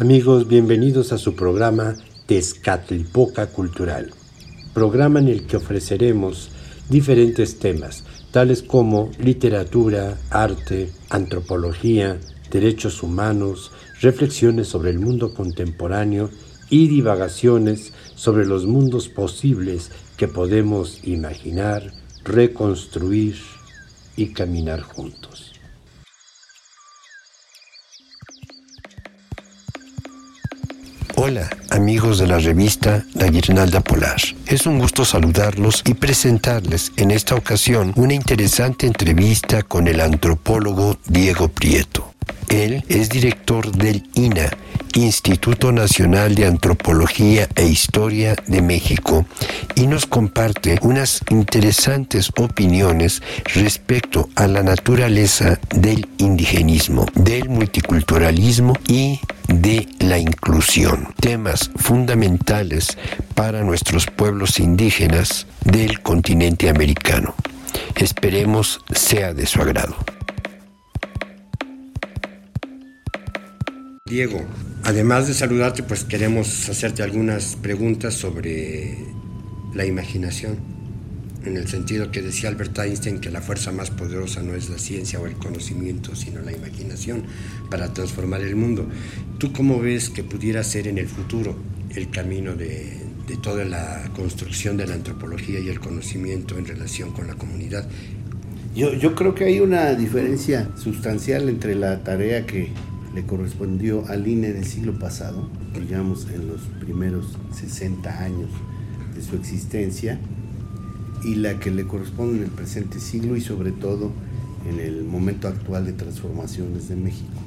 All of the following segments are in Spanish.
Amigos, bienvenidos a su programa Tezcatlipoca Cultural, programa en el que ofreceremos diferentes temas, tales como literatura, arte, antropología, derechos humanos, reflexiones sobre el mundo contemporáneo y divagaciones sobre los mundos posibles que podemos imaginar, reconstruir y caminar juntos. Hola, amigos de la revista La Guirnalda Polar. Es un gusto saludarlos y presentarles en esta ocasión una interesante entrevista con el antropólogo Diego Prieto. Él es director del INA, Instituto Nacional de Antropología e Historia de México, y nos comparte unas interesantes opiniones respecto a la naturaleza del indigenismo, del multiculturalismo y de la inclusión, temas fundamentales para nuestros pueblos indígenas del continente americano. Esperemos sea de su agrado. Diego, además de saludarte, pues queremos hacerte algunas preguntas sobre la imaginación, en el sentido que decía Albert Einstein que la fuerza más poderosa no es la ciencia o el conocimiento, sino la imaginación para transformar el mundo. ¿Tú cómo ves que pudiera ser en el futuro el camino de, toda la construcción de la antropología y el conocimiento en relación con la comunidad? Yo, yo creo que hay una diferencia sustancial entre la tarea que le correspondió al INE del siglo pasado, digamos en los primeros 60 años de su existencia, y la que le corresponde en el presente siglo y sobre todo en el momento actual de transformaciones de México.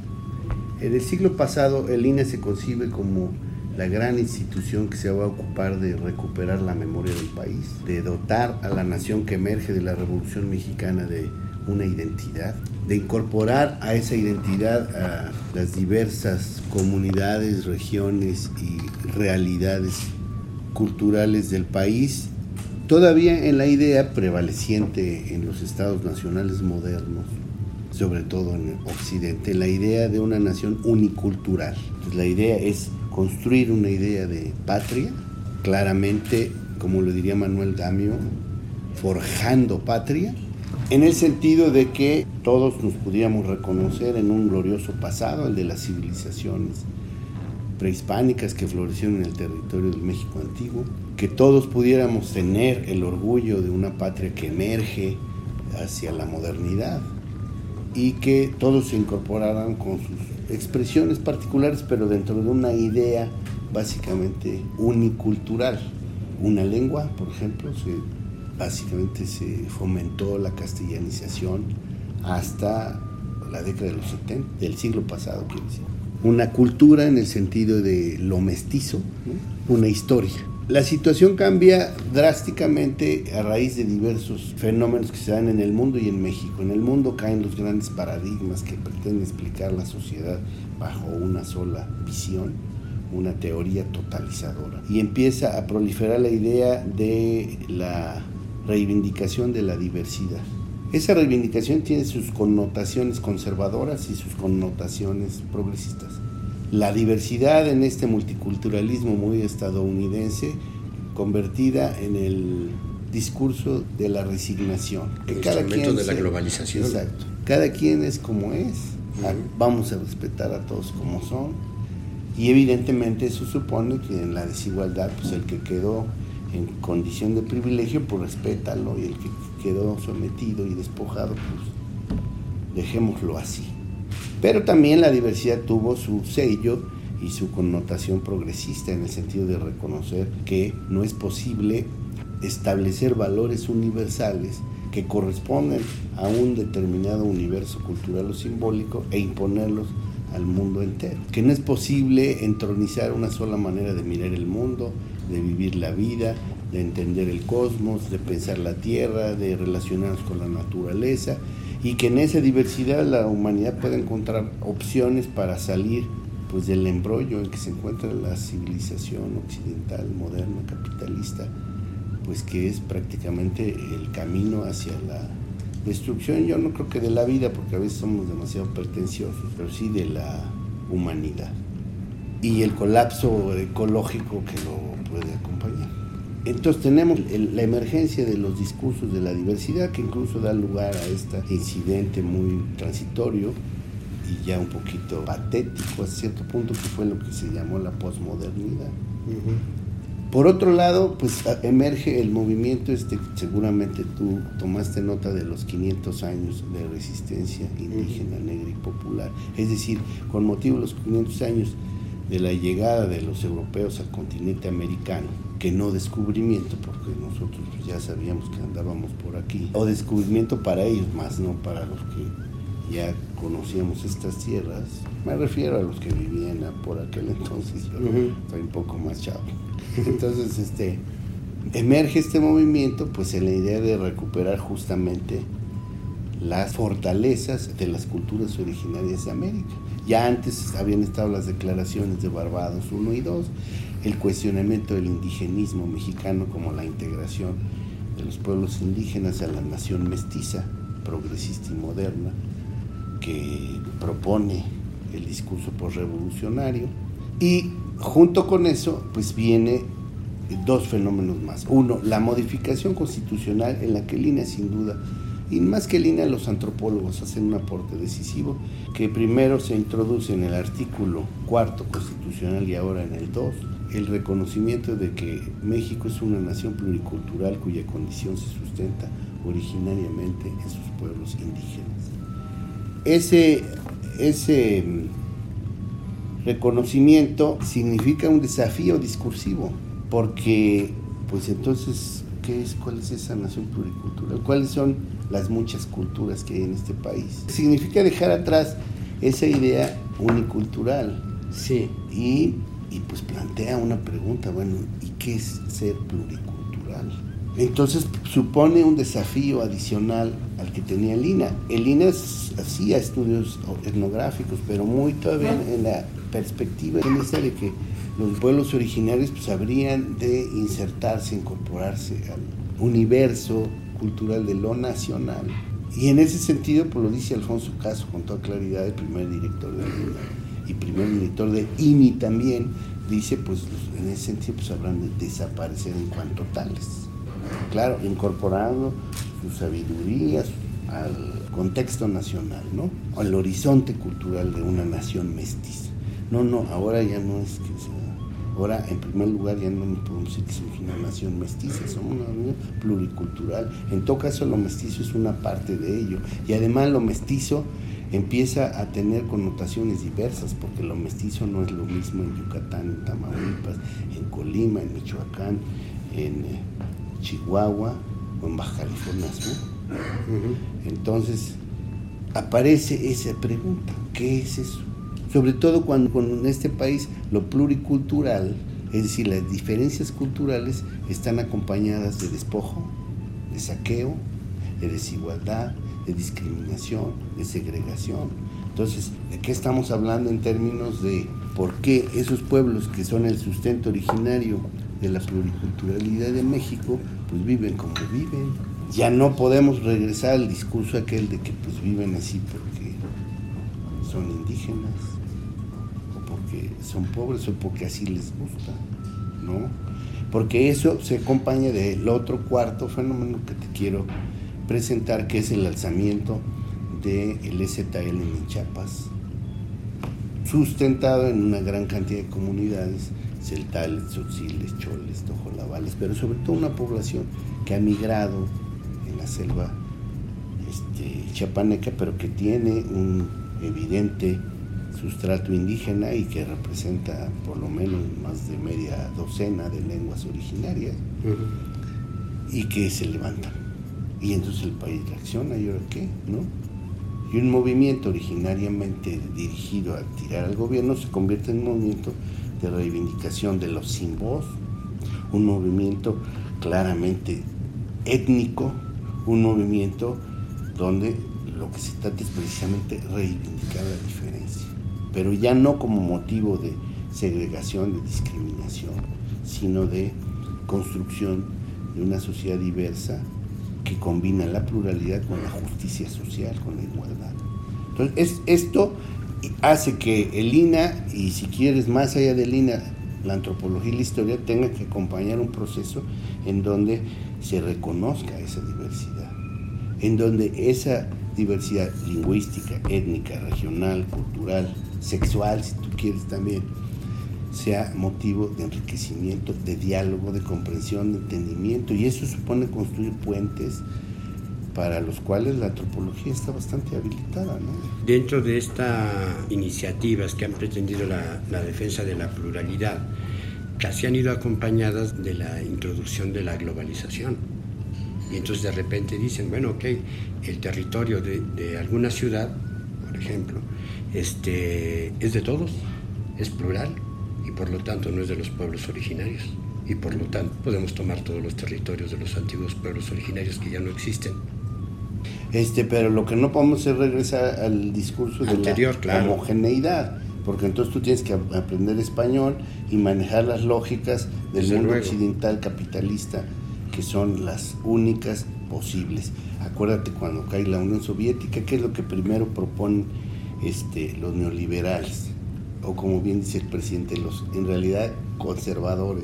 En el siglo pasado el INE se concibe como la gran institución que se va a ocupar de recuperar la memoria del país, de dotar a la nación que emerge de la Revolución Mexicana de una identidad, de incorporar a esa identidad a las diversas comunidades, regiones y realidades culturales del país, todavía en la idea prevaleciente en los estados nacionales modernos, sobre todo en Occidente, la idea de una nación unicultural. la idea es construir una idea de patria, claramente, como lo diría Manuel Damio, forjando patria, en el sentido de que todos nos pudiéramos reconocer en un glorioso pasado, el de las civilizaciones prehispánicas que florecieron en el territorio del México antiguo, que todos pudiéramos tener el orgullo de una patria que emerge hacia la modernidad y que todos se incorporaran con sus expresiones particulares, pero dentro de una idea básicamente unicultural. Una lengua, por ejemplo, se básicamente se fomentó la castellanización hasta la década de los 70, del siglo pasado, quiero decir. Una cultura en el sentido de lo mestizo, una historia. La situación cambia drásticamente a raíz de diversos fenómenos que se dan en el mundo y en México. En el mundo caen los grandes paradigmas que pretenden explicar la sociedad bajo una sola visión, una teoría totalizadora. Y empieza a proliferar la idea de la reivindicación de la diversidad. Esa reivindicación tiene sus connotaciones conservadoras y sus connotaciones progresistas. La diversidad en este multiculturalismo muy estadounidense convertida en el discurso de la resignación. El cada quien de la globalización. Exacto. Cada quien es como es. Vamos a respetar a todos como son. Y evidentemente eso supone que en la desigualdad, pues el que quedó en condición de privilegio, pues respétalo y el que quedó sometido y despojado, pues dejémoslo así. Pero también la diversidad tuvo su sello y su connotación progresista en el sentido de reconocer que no es posible establecer valores universales que corresponden a un determinado universo cultural o simbólico e imponerlos al mundo entero. Que no es posible entronizar una sola manera de mirar el mundo, de vivir la vida, de entender el cosmos, de pensar la tierra, de relacionarnos con la naturaleza y que en esa diversidad la humanidad pueda encontrar opciones para salir pues del embrollo en que se encuentra la civilización occidental, moderna, capitalista, pues que es prácticamente el camino hacia la destrucción, yo no creo que de la vida, porque a veces somos demasiado pretenciosos, pero sí de la humanidad. y el colapso ecológico que lo puede acompañar. Entonces tenemos la emergencia de los discursos de la diversidad que incluso da lugar a este incidente muy transitorio y ya un poquito patético a cierto punto que fue lo que se llamó la posmodernidad. Por otro lado, pues emerge el movimiento, este, seguramente tú tomaste nota de los 500 años de resistencia indígena, negra y popular. Es decir, con motivo de los 500 años de la llegada de los europeos al continente americano, que no descubrimiento, porque nosotros pues, ya sabíamos que andábamos por aquí, o descubrimiento para ellos más, no para los que ya conocíamos estas tierras. Me refiero a los que vivían por aquel entonces, yo estoy un poco más chavo. Entonces, este, emerge este movimiento pues en la idea de recuperar justamente las fortalezas de las culturas originarias de América. Ya antes habían estado las declaraciones de Barbados 1 y 2, el cuestionamiento del indigenismo mexicano como la integración de los pueblos indígenas a la nación mestiza, progresista y moderna, que propone el discurso postrevolucionario. Y junto con eso, pues viene dos fenómenos más. Uno, la modificación constitucional en la que línea sin duda y más que línea los antropólogos hacen un aporte decisivo, que primero se introduce en el artículo cuarto constitucional y ahora en el 2, el reconocimiento de que México es una nación pluricultural cuya condición se sustenta originariamente en sus pueblos indígenas. Ese, ese mm, reconocimiento significa un desafío discursivo, porque pues entonces, ¿qué es, ¿cuál es esa nación pluricultural? ¿Cuáles son las muchas culturas que hay en este país. Significa dejar atrás esa idea unicultural. Sí. Y, pues plantea una pregunta, bueno, ¿y qué es ser pluricultural? Entonces supone un desafío adicional al que tenía el INA. El INA hacía estudios etnográficos, pero muy todavía en la perspectiva de que los pueblos originarios pues habrían de insertarse, incorporarse al universo cultural de lo nacional. Y en ese sentido, pues lo dice Alfonso Caso con toda claridad, el primer director de y primer director de INI también, dice, pues en ese sentido, pues habrán de desaparecer en cuanto tales. Claro, incorporando sus sabidurías al contexto nacional, ¿no? Al horizonte cultural de una nación mestiza. No, no, ahora ya no es que sea Ahora, en primer lugar, ya no podemos decir que somos una nación mestiza, somos una nación pluricultural. En todo caso, lo mestizo es una parte de ello. Y además lo mestizo empieza a tener connotaciones diversas, porque lo mestizo no es lo mismo en Yucatán, en Tamaulipas, en Colima, en Michoacán, en eh, Chihuahua o en Baja California Entonces, aparece esa pregunta, ¿qué es eso? Sobre todo cuando en este país lo pluricultural, es decir, las diferencias culturales están acompañadas de despojo, de saqueo, de desigualdad, de discriminación, de segregación. Entonces, ¿de qué estamos hablando en términos de por qué esos pueblos que son el sustento originario de la pluriculturalidad de México, pues viven como viven? Ya no podemos regresar al discurso aquel de que pues viven así porque son indígenas, son pobres o porque así les gusta, ¿no? Porque eso se acompaña del otro cuarto fenómeno que te quiero presentar, que es el alzamiento del de STL en Chiapas, sustentado en una gran cantidad de comunidades, celtales, tzotziles, choles, tojolabales, pero sobre todo una población que ha migrado en la selva este, chapaneca, pero que tiene un evidente sustrato indígena y que representa por lo menos más de media docena de lenguas originarias y que se levantan. Y entonces el país reacciona, ¿y ahora qué? ¿No? Y un movimiento originariamente dirigido a tirar al gobierno se convierte en un movimiento de reivindicación de los sin voz, un movimiento claramente étnico, un movimiento donde lo que se trata es precisamente reivindicar la diferencia pero ya no como motivo de segregación, de discriminación, sino de construcción de una sociedad diversa que combina la pluralidad con la justicia social, con la igualdad. Entonces, esto hace que el INA, y si quieres más allá del INA, la antropología y la historia tenga que acompañar un proceso en donde se reconozca esa diversidad, en donde esa diversidad lingüística, étnica, regional, cultural, sexual, si tú quieres también, sea motivo de enriquecimiento, de diálogo, de comprensión, de entendimiento, y eso supone construir puentes para los cuales la antropología está bastante habilitada. Dentro de estas iniciativas que han pretendido la, defensa de la pluralidad, casi han ido acompañadas de la introducción de la globalización. Y entonces de repente dicen, bueno, ok, el territorio de alguna ciudad, por ejemplo, este, es de todos, es plural, y por lo tanto no es de los pueblos originarios. Y por lo tanto podemos tomar todos los territorios de los antiguos pueblos originarios que ya no existen. Este, pero lo que no podemos es regresar al discurso de la homogeneidad, porque entonces tú tienes que aprender español y manejar las lógicas del mundo occidental capitalista, que son las únicas posibles. Acuérdate cuando cae la Unión Soviética, ¿qué es lo que primero proponen este, los neoliberales? o como bien dice el presidente, los en realidad conservadores,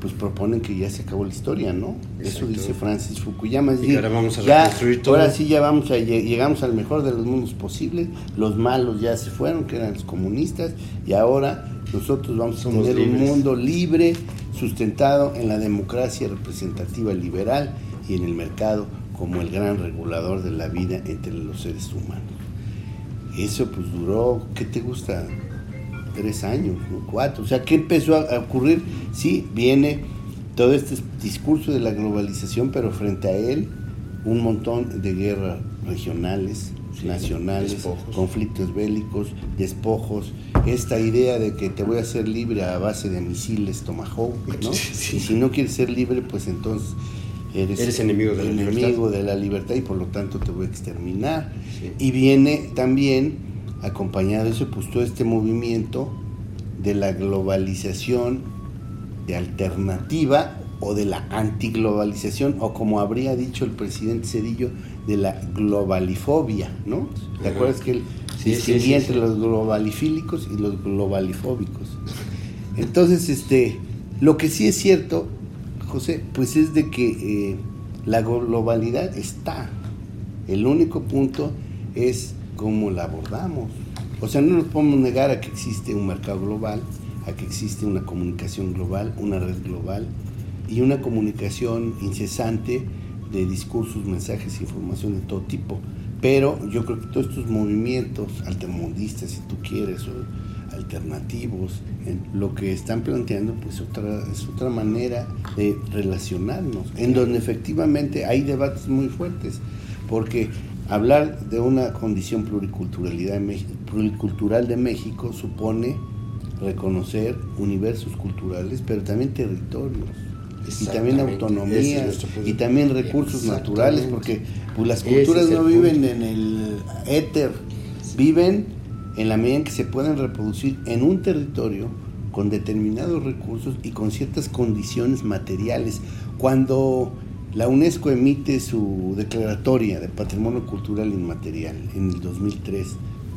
pues proponen que ya se acabó la historia, ¿no? Eso dice Francis Fukuyama. y ahora vamos a reconstruir todo. Ahora sí ya vamos a llegamos al mejor de los mundos posibles. Los malos ya se fueron, que eran los comunistas, y ahora nosotros vamos a tener un mundo libre, sustentado en la democracia representativa liberal y en el mercado como el gran regulador de la vida entre los seres humanos. Eso pues duró, ¿qué te gusta? tres años, cuatro. O sea, ¿qué empezó a ocurrir? Sí, viene todo este discurso de la globalización, pero frente a él un montón de guerras regionales, nacionales, conflictos bélicos, despojos, esta idea de que te voy a hacer libre a base de misiles Tomahawk, ¿no? Y si no quieres ser libre, pues entonces eres, enemigo, de, enemigo la de la libertad y por lo tanto te voy a exterminar. Y viene también acompañado de eso, pues todo este movimiento de la globalización de alternativa o de la antiglobalización, o como habría dicho el presidente Cedillo, de la globalifobia, ¿no? ¿Te acuerdas que él distinguía entre los globalifílicos y los globalifóbicos? Entonces, este, lo que sí es cierto, José, pues es de que eh, la globalidad está. El único punto es cómo la abordamos. O sea, no nos podemos negar a que existe un mercado global, a que existe una comunicación global, una red global y una comunicación incesante de discursos, mensajes, información de todo tipo. Pero yo creo que todos estos movimientos altermundistas, si tú quieres, o alternativos, lo que están planteando pues otra, es otra manera de relacionarnos, en donde efectivamente hay debates muy fuertes, porque Hablar de una condición pluriculturalidad pluricultural de México supone reconocer universos culturales, pero también territorios y también autonomías y también recursos naturales, porque pues, las culturas no viven en el éter, viven en la medida en que se pueden reproducir en un territorio con determinados recursos y con ciertas condiciones materiales. Cuando la UNESCO emite su declaratoria de Patrimonio Cultural Inmaterial en el 2003.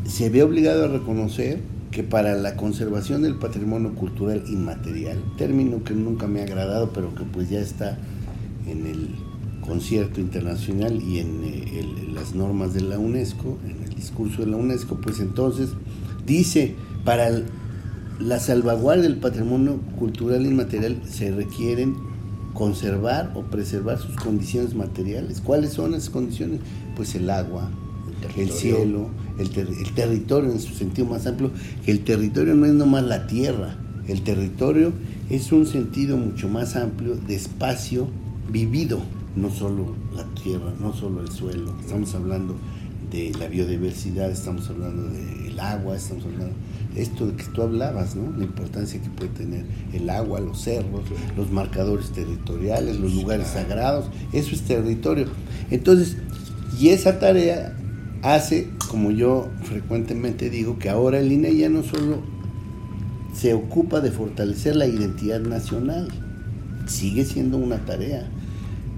Se ve obligado a reconocer que para la conservación del patrimonio cultural inmaterial, término que nunca me ha agradado, pero que pues ya está en el concierto internacional y en eh, las normas de la UNESCO, en el discurso de la UNESCO, pues entonces dice, para la salvaguardia del patrimonio cultural inmaterial se requieren conservar o preservar sus condiciones materiales. ¿Cuáles son esas condiciones? Pues el agua, el, cielo, el, territorio en su sentido más amplio, el territorio no es nomás la tierra, el territorio es un sentido mucho más amplio de espacio vivido, no solo la tierra, no solo el suelo, estamos hablando de la biodiversidad, estamos hablando del agua, estamos hablando de esto de que tú hablabas, ¿no? La importancia que puede tener el agua, los cerros, los marcadores territoriales, los lugares sagrados, eso es territorio. Entonces, y esa tarea hace, como yo frecuentemente digo, que ahora el INE ya no solo se ocupa de fortalecer la identidad nacional, sigue siendo una tarea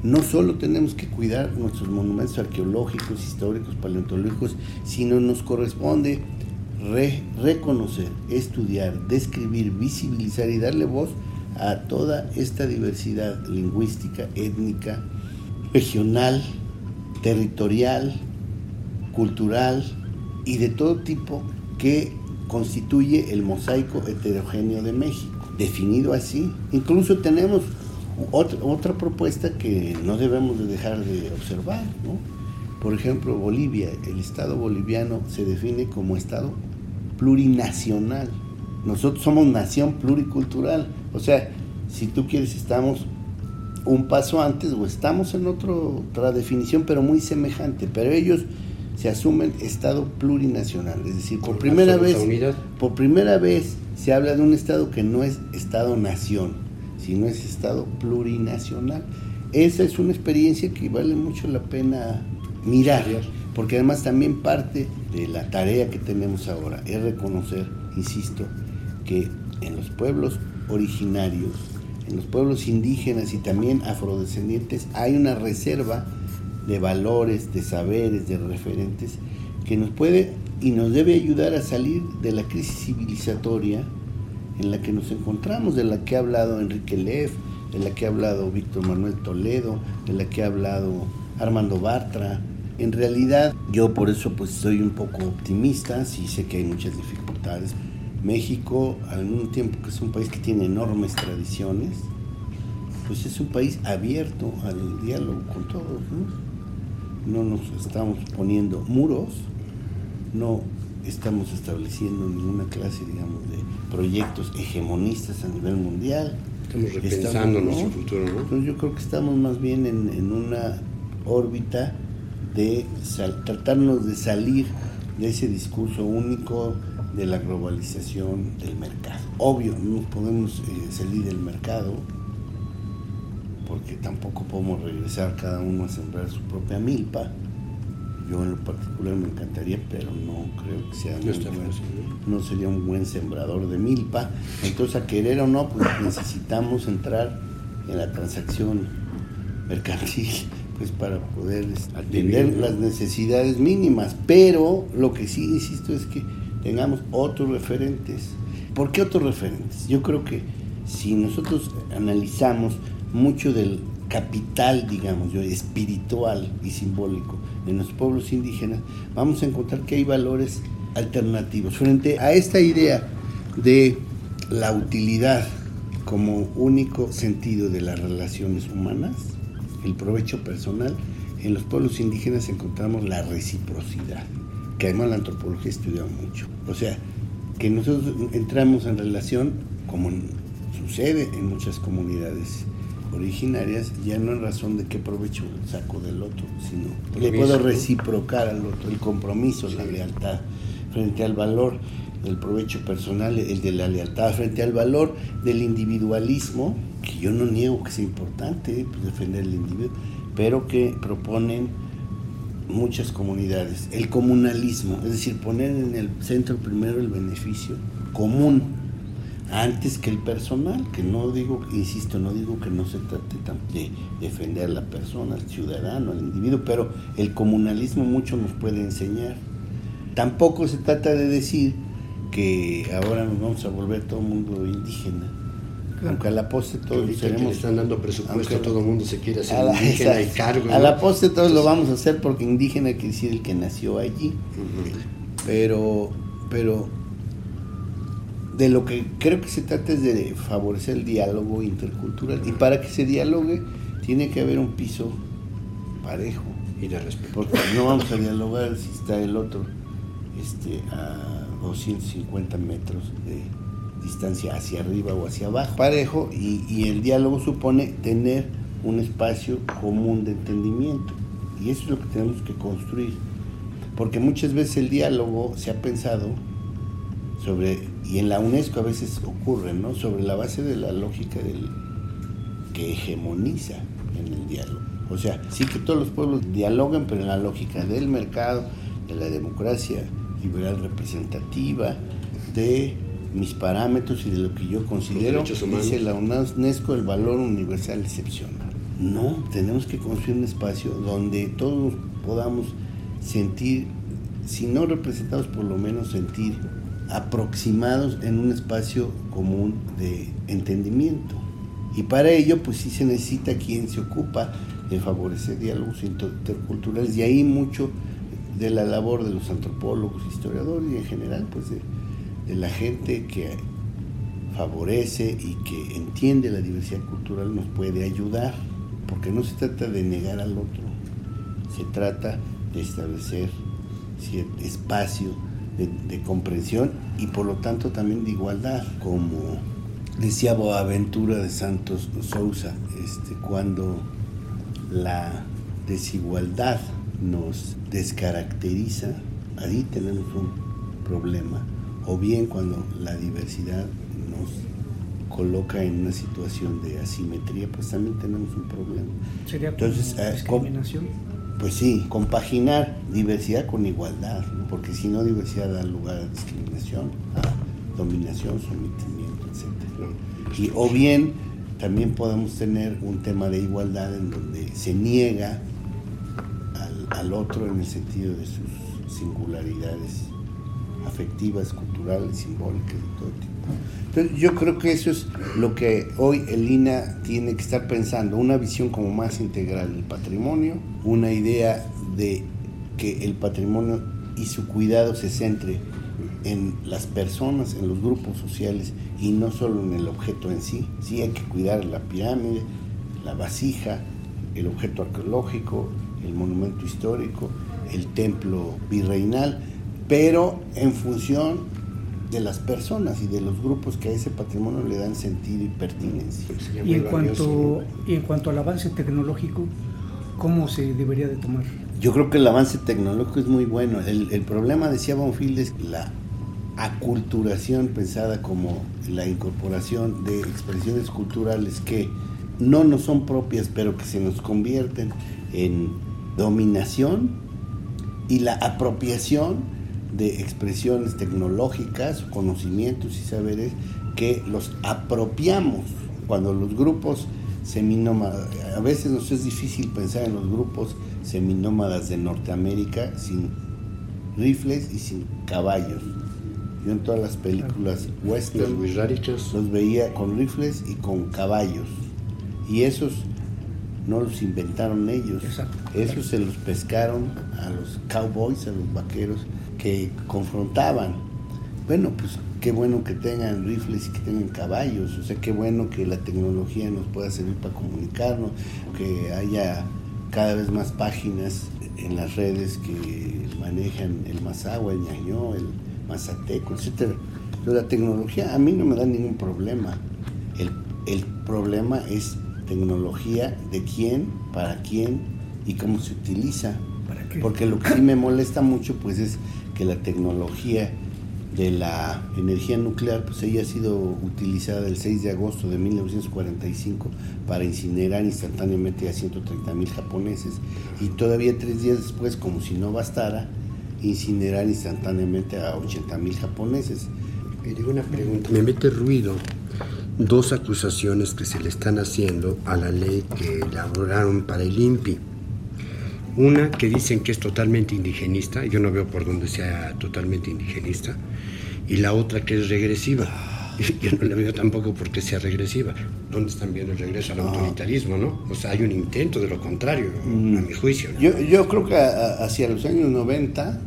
no solo tenemos que cuidar nuestros monumentos arqueológicos, históricos, paleontológicos, sino nos corresponde reconocer, estudiar, describir, visibilizar y darle voz a toda esta diversidad lingüística, étnica, regional, territorial, cultural y de todo tipo que constituye el mosaico heterogéneo de México, definido así. Incluso tenemos otra, otra propuesta que no debemos de dejar de observar, ¿no? Por ejemplo, Bolivia, el Estado boliviano se define como Estado plurinacional. Nosotros somos nación pluricultural. O sea, si tú quieres, estamos un paso antes o estamos en otro, otra definición, pero muy semejante. Pero ellos se asumen Estado plurinacional. Es decir, por primera vez, por primera vez se habla de un Estado que no es Estado-nación, sino es Estado plurinacional. Esa es una experiencia que vale mucho la pena mirar, porque además también parte de la tarea que tenemos ahora es reconocer, insisto, que en los pueblos originarios, en los pueblos indígenas y también afrodescendientes hay una reserva de valores, de saberes, de referentes que nos puede y nos debe ayudar a salir de la crisis civilizatoria en la que nos encontramos, de la que ha hablado Enrique Leff, de la que ha hablado Víctor Manuel Toledo, de la que ha hablado Armando Bartra, en realidad yo por eso pues soy un poco optimista, sí sé que hay muchas dificultades. México, al mismo tiempo que es un país que tiene enormes tradiciones, pues es un país abierto al diálogo con todos, ¿no? No nos estamos poniendo muros, no estamos estableciendo ninguna clase, digamos, de proyectos hegemonistas a nivel mundial. Estamos repensando nuestro futuro, ¿no? Entonces yo creo que estamos más bien en, en una órbita de tratarnos de salir de ese discurso único de la globalización del mercado. Obvio, no podemos eh, salir del mercado porque tampoco podemos regresar cada uno a sembrar su propia milpa. Yo en lo particular me encantaría, pero no creo que sea no, no sería un buen sembrador de milpa. Entonces, a querer o no, pues necesitamos entrar en la transacción mercantil pues para poder atender las necesidades mínimas. Pero lo que sí insisto es que tengamos otros referentes. ¿Por qué otros referentes? Yo creo que si nosotros analizamos mucho del capital, digamos yo, espiritual y simbólico de los pueblos indígenas, vamos a encontrar que hay valores alternativos. Frente a esta idea de la utilidad como único sentido de las relaciones humanas, el provecho personal, en los pueblos indígenas encontramos la reciprocidad, que además la antropología estudia mucho. O sea, que nosotros entramos en relación, como sucede en muchas comunidades originarias, ya no en razón de qué provecho saco del otro, sino le puedo reciprocar al otro, el compromiso, la lealtad, frente al valor del provecho personal, el de la lealtad, frente al valor del individualismo, que yo no niego que sea importante pues, defender el individuo, pero que proponen muchas comunidades. El comunalismo, es decir, poner en el centro primero el beneficio común antes que el personal, que no digo, insisto, no digo que no se trate de defender a la persona, al ciudadano, al individuo, pero el comunalismo mucho nos puede enseñar. Tampoco se trata de decir que ahora nos vamos a volver todo el mundo indígena aunque a la poste todos seremos. están dando presupuesto, todo el mundo se quiere hacer indígena y cargo. A la poste todos lo vamos a hacer porque indígena quiere decir el que nació allí. Pero, pero de lo que creo que se trata es de favorecer el diálogo intercultural. Y para que se dialogue, tiene que haber un piso parejo. Y de respeto. Porque no vamos a dialogar si está el otro este, a 250 metros de distancia hacia arriba o hacia abajo, parejo, y, el diálogo supone tener un espacio común de entendimiento. Y eso es lo que tenemos que construir. Porque muchas veces el diálogo se ha pensado sobre, y en la UNESCO a veces ocurre, ¿no? Sobre la base de la lógica del, que hegemoniza en el diálogo. O sea, sí que todos los pueblos dialogan, pero en la lógica del mercado, de la democracia liberal representativa, de mis parámetros y de lo que yo considero, dice la UNESCO, el valor universal excepcional. No, tenemos que construir un espacio donde todos podamos sentir si no representados, por lo menos sentir aproximados en un espacio común de entendimiento. Y para ello, pues sí se necesita quien se ocupa de favorecer diálogos interculturales y ahí mucho de la labor de los antropólogos, historiadores y en general, pues de, de la gente que favorece y que entiende la diversidad cultural nos puede ayudar, porque no se trata de negar al otro, se trata de establecer espacio de, comprensión y por lo tanto también de igualdad, como decía Boaventura de Santos Sousa, este, cuando la desigualdad nos descaracteriza, ahí tenemos un problema, o bien cuando la diversidad nos coloca en una situación de asimetría, pues también tenemos un problema. ¿Sería Entonces, eh, discriminación? Pues sí, compaginar diversidad con igualdad, porque si no diversidad da lugar a discriminación, a dominación, sometimiento, etc. Y, o bien también podemos tener un tema de igualdad en donde se niega al, al otro en el sentido de sus singularidades afectivas, culturales, simbólicas, de todo tipo. Entonces yo creo que eso es lo que hoy el INA tiene que estar pensando, una visión como más integral del patrimonio, una idea de que el patrimonio y su cuidado se centre en las personas, en los grupos sociales y no solo en el objeto en sí. Sí hay que cuidar la pirámide, la vasija, el objeto arqueológico, el monumento histórico, el templo virreinal, pero en función de las personas y de los grupos que a ese patrimonio le dan sentido y pertinencia. Y en, cuanto, y en cuanto al avance tecnológico, ¿cómo se debería de tomar? Yo creo que el avance tecnológico es muy bueno. El, el problema, decía Bonfield, es la aculturación pensada como la incorporación de expresiones culturales que no nos son propias, pero que se nos convierten en dominación y la apropiación de expresiones tecnológicas, conocimientos y saberes que los apropiamos cuando los grupos seminómadas, a veces nos es difícil pensar en los grupos seminómadas de Norteamérica sin rifles y sin caballos. Yo en todas las películas western los veía con rifles y con caballos. Y esos no los inventaron ellos. Esos se los pescaron a los cowboys, a los vaqueros que confrontaban. Bueno, pues qué bueno que tengan rifles y que tengan caballos, o sea, qué bueno que la tecnología nos pueda servir para comunicarnos, que haya cada vez más páginas en las redes que manejan el Mazagua, el Ñañó, el Mazateco, etc. Pero la tecnología a mí no me da ningún problema. El, el problema es tecnología de quién, para quién y cómo se utiliza. Porque lo que sí me molesta mucho pues es que la tecnología de la energía nuclear, pues ella ha sido utilizada el 6 de agosto de 1945 para incinerar instantáneamente a 130 mil japoneses y todavía tres días después, como si no bastara, incinerar instantáneamente a 80 mil japoneses. Me digo una pregunta, me mete ruido dos acusaciones que se le están haciendo a la ley que elaboraron para el INPI una que dicen que es totalmente indigenista, yo no veo por dónde sea totalmente indigenista, y la otra que es regresiva. Yo no la veo tampoco porque sea regresiva. ¿Dónde están viendo el regreso al autoritarismo, no? O sea, hay un intento de lo contrario, a mm. mi juicio. Yo, yo, creo que hacia los años 90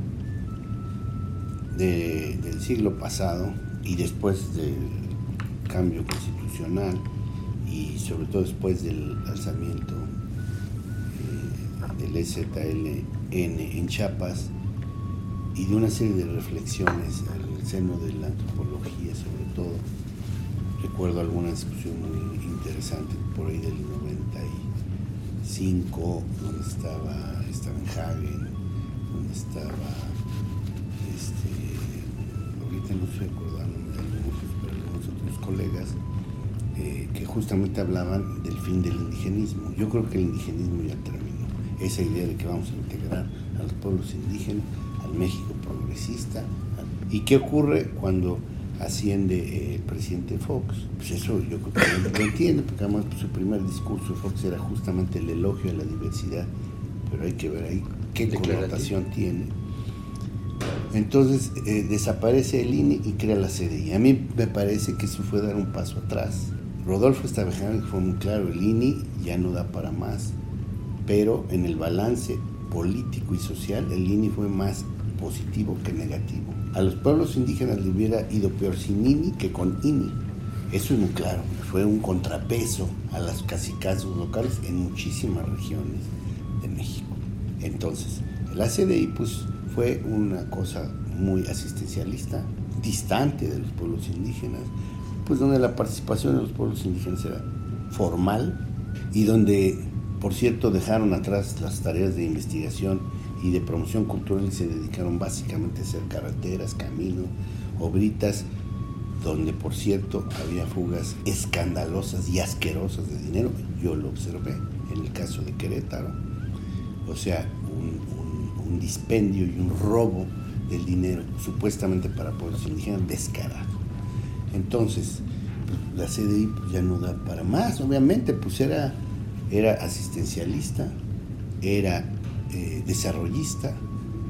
del siglo pasado y después del cambio constitucional y sobre todo después del alzamiento del EZLN en Chiapas y de una serie de reflexiones al seno de la antropología sobre todo. Recuerdo alguna discusión muy interesante por ahí del 95, donde estaba Hagen, donde estaba, este, ahorita no estoy acordando de algunos, pero algunos otros colegas, eh, que justamente hablaban del fin del indigenismo. Yo creo que el indigenismo ya terminó esa idea de que vamos a integrar a los pueblos indígenas, al México progresista. ¿Y qué ocurre cuando asciende eh, el presidente Fox? Pues eso yo creo que lo entiende, porque además pues, su primer discurso de Fox era justamente el elogio a la diversidad, pero hay que ver ahí qué connotación tiene. Entonces eh, desaparece el INE y crea la CDI. A mí me parece que eso fue dar un paso atrás. Rodolfo Estabejano fue muy claro, el INE ya no da para más, pero en el balance político y social el INE fue más positivo que negativo. A los pueblos indígenas le hubiera ido peor sin INI que con INI. Eso es muy claro. Fue un contrapeso a las casicazos locales en muchísimas regiones de México. Entonces, la CDI pues fue una cosa muy asistencialista, distante de los pueblos indígenas, pues donde la participación de los pueblos indígenas era formal y donde, por cierto, dejaron atrás las tareas de investigación y de promoción cultural y se dedicaron básicamente a hacer carreteras, caminos, obritas, donde por cierto había fugas escandalosas y asquerosas de dinero. Yo lo observé en el caso de Querétaro. O sea, un, dispendio y un robo del dinero supuestamente para pueblos indígenas descarado. Entonces, pues, la CDI pues, ya no da para más, obviamente, pues era, era asistencialista, era eh, desarrollista,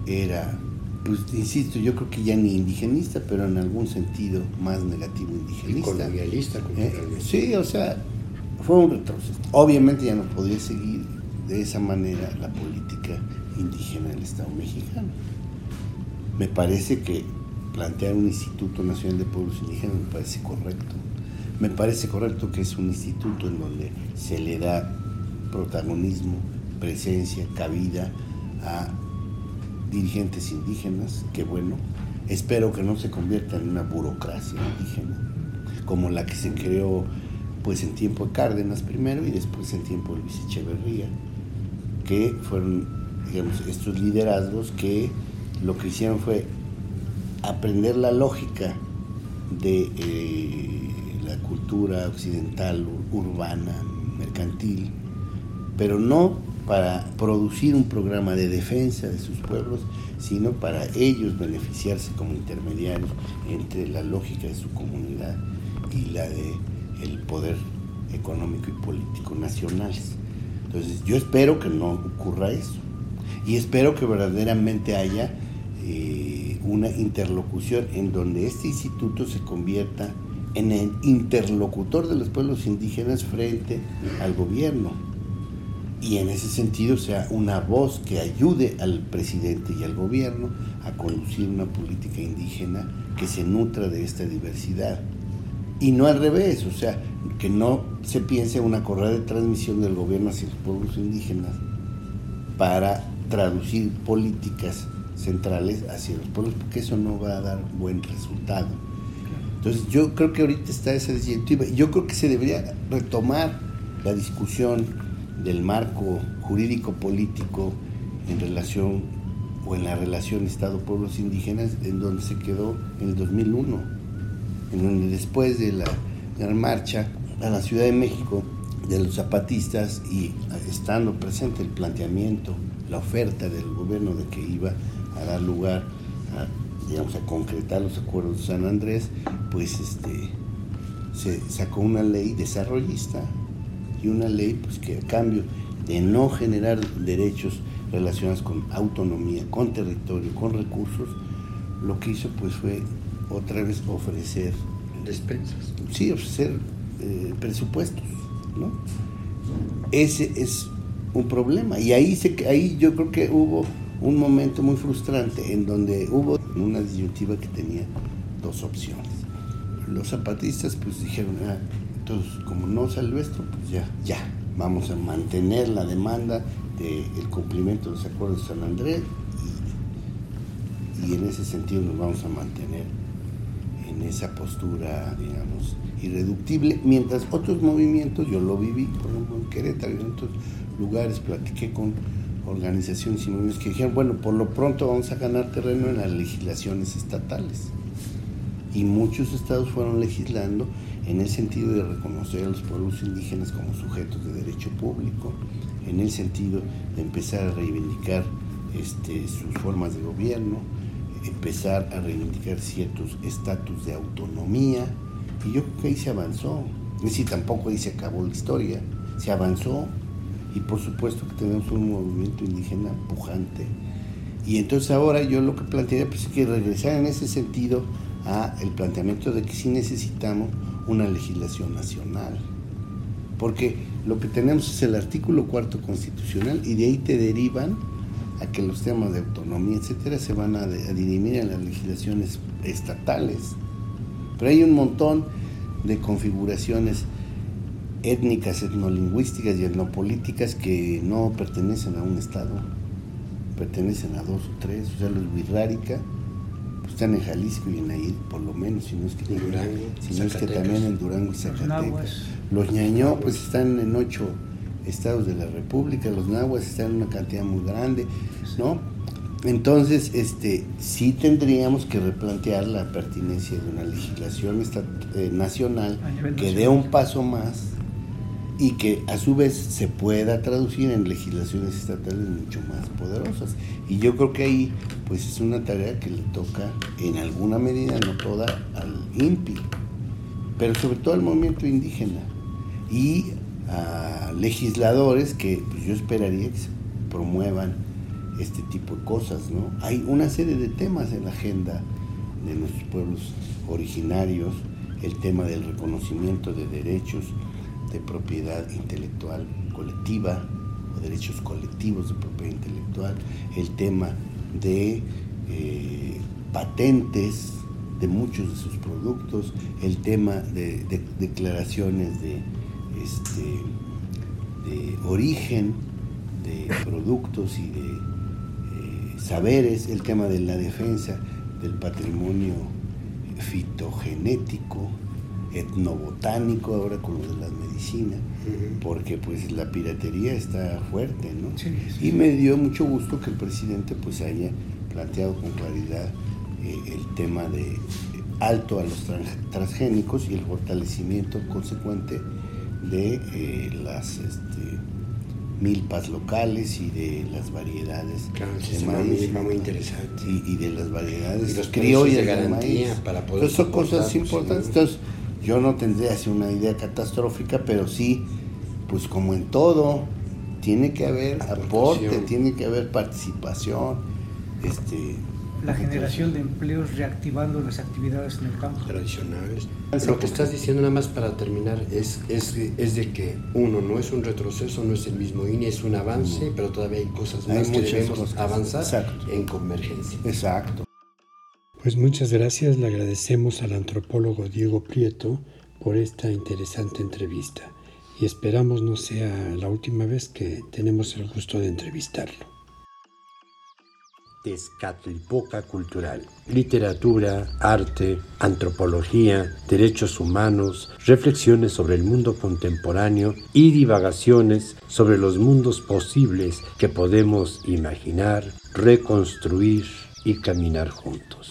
era, pues insisto, yo creo que ya ni indigenista, pero en algún sentido más negativo indigenista. colonialista, Eh, sí, o sea, fue un retroceso. Obviamente ya no podía seguir de esa manera la política indígena del Estado mexicano. Me parece que plantear un Instituto Nacional de Pueblos Indígenas me parece correcto. Me parece correcto que es un instituto en donde se le da protagonismo presencia, cabida a dirigentes indígenas, que bueno, espero que no se convierta en una burocracia indígena, como la que se creó pues en tiempo de Cárdenas primero y después en tiempo de Luis Echeverría, que fueron, estos liderazgos que lo que hicieron fue aprender la lógica de eh, la cultura occidental, urbana, mercantil, pero no para producir un programa de defensa de sus pueblos, sino para ellos beneficiarse como intermediarios entre la lógica de su comunidad y la de poder económico y político nacionales. Entonces, yo espero que no ocurra eso y espero que verdaderamente haya eh, una interlocución en donde este instituto se convierta en el interlocutor de los pueblos indígenas frente al gobierno y en ese sentido sea una voz que ayude al presidente y al gobierno a conducir una política indígena que se nutra de esta diversidad. Y no al revés, o sea, que no se piense una correa de transmisión del gobierno hacia los pueblos indígenas para traducir políticas centrales hacia los pueblos, porque eso no va a dar buen resultado. Entonces yo creo que ahorita está esa disyuntiva. Yo creo que se debería retomar la discusión del marco jurídico político en relación o en la relación Estado-pueblos indígenas en donde se quedó en el 2001, en donde después de la gran marcha a la Ciudad de México de los zapatistas y estando presente el planteamiento, la oferta del gobierno de que iba a dar lugar a, a concretar los acuerdos de San Andrés, pues este, se sacó una ley desarrollista y una ley pues, que a cambio de no generar derechos relacionados con autonomía, con territorio, con recursos, lo que hizo pues fue otra vez ofrecer despensas. Sí, ofrecer eh, presupuestos, ¿no? Ese es un problema y ahí se, ahí yo creo que hubo un momento muy frustrante en donde hubo una disyuntiva que tenía dos opciones. Los zapatistas pues dijeron, ah, entonces, como no salió esto, pues ya, ya, vamos a mantener la demanda del cumplimiento de los acuerdos de San Andrés y, y, en ese sentido nos vamos a mantener en esa postura, digamos, irreductible, mientras otros movimientos, yo lo viví, por ejemplo, en Querétaro y en otros lugares, platiqué con organizaciones y movimientos que dijeron, bueno, por lo pronto vamos a ganar terreno en las legislaciones estatales. Y muchos estados fueron legislando en el sentido de reconocer a los pueblos indígenas como sujetos de derecho público, en el sentido de empezar a reivindicar este, sus formas de gobierno, empezar a reivindicar ciertos estatus de autonomía, y yo creo que ahí se avanzó. Es decir, tampoco ahí se acabó la historia, se avanzó, y por supuesto que tenemos un movimiento indígena pujante Y entonces ahora yo lo que plantearía pues, es que regresar en ese sentido a el planteamiento de que sí necesitamos una legislación nacional. Porque lo que tenemos es el artículo cuarto constitucional y de ahí te derivan a que los temas de autonomía, etcétera, se van a, dirimir en las legislaciones estatales. Pero hay un montón de configuraciones étnicas, etnolingüísticas y etnopolíticas que no pertenecen a un Estado, pertenecen a dos o tres, o sea, los Wirrárica están en Jalisco y en Nayarit, por lo menos, si no es que, Durango, si no es que también en Durango y Zacatecas. Los ñañó pues están en ocho estados de la República, los nahuas están en una cantidad muy grande, ¿no? Entonces, este, sí tendríamos que replantear la pertinencia de una legislación eh, nacional que dé un paso más y que a su vez se pueda traducir en legislaciones estatales mucho más poderosas. Y yo creo que ahí pues es una tarea que le toca en alguna medida, no toda, al INPI, pero sobre todo al movimiento indígena y a legisladores que pues, yo esperaría que se promuevan este tipo de cosas, ¿no? Hay una serie de temas en la agenda de nuestros pueblos originarios, el tema del reconocimiento de derechos de propiedad intelectual colectiva o derechos colectivos de propiedad intelectual, el tema de eh, patentes de muchos de sus productos, el tema de declaraciones de este, de origen de productos y de eh, saberes, el tema de la defensa del patrimonio fitogenético, etnobotánico, ahora con lo de la medicina, porque pues la piratería está fuerte, ¿no? Y me dio mucho gusto que el presidente pues haya planteado con claridad eh, el tema de alto a los transgénicos y el fortalecimiento consecuente de eh, las este, milpas locales y de las variedades de maíz, muy interesante. y, de las variedades y criollas de garantía para poder son cosas importantes. entonces yo no tendría así una idea catastrófica pero sí pues como en todo tiene que haber aporte tiene que haber participación este la generación de empleos reactivando las actividades en el campo. Tradicionales. Lo que estás diciendo nada más para terminar es, es, es, de que uno no es un retroceso, no es el mismo INE, es un avance, pero todavía hay cosas más que debemos avanzar en convergencia. Exacto. Pues muchas gracias, le agradecemos al antropólogo Diego Prieto por esta interesante entrevista y esperamos no sea la última vez que tenemos el gusto de entrevistarlo. Tezcatlipoca Cultural. Literatura, arte, antropología, derechos humanos, reflexiones sobre el mundo contemporáneo y divagaciones sobre los mundos posibles que podemos imaginar, reconstruir y caminar juntos.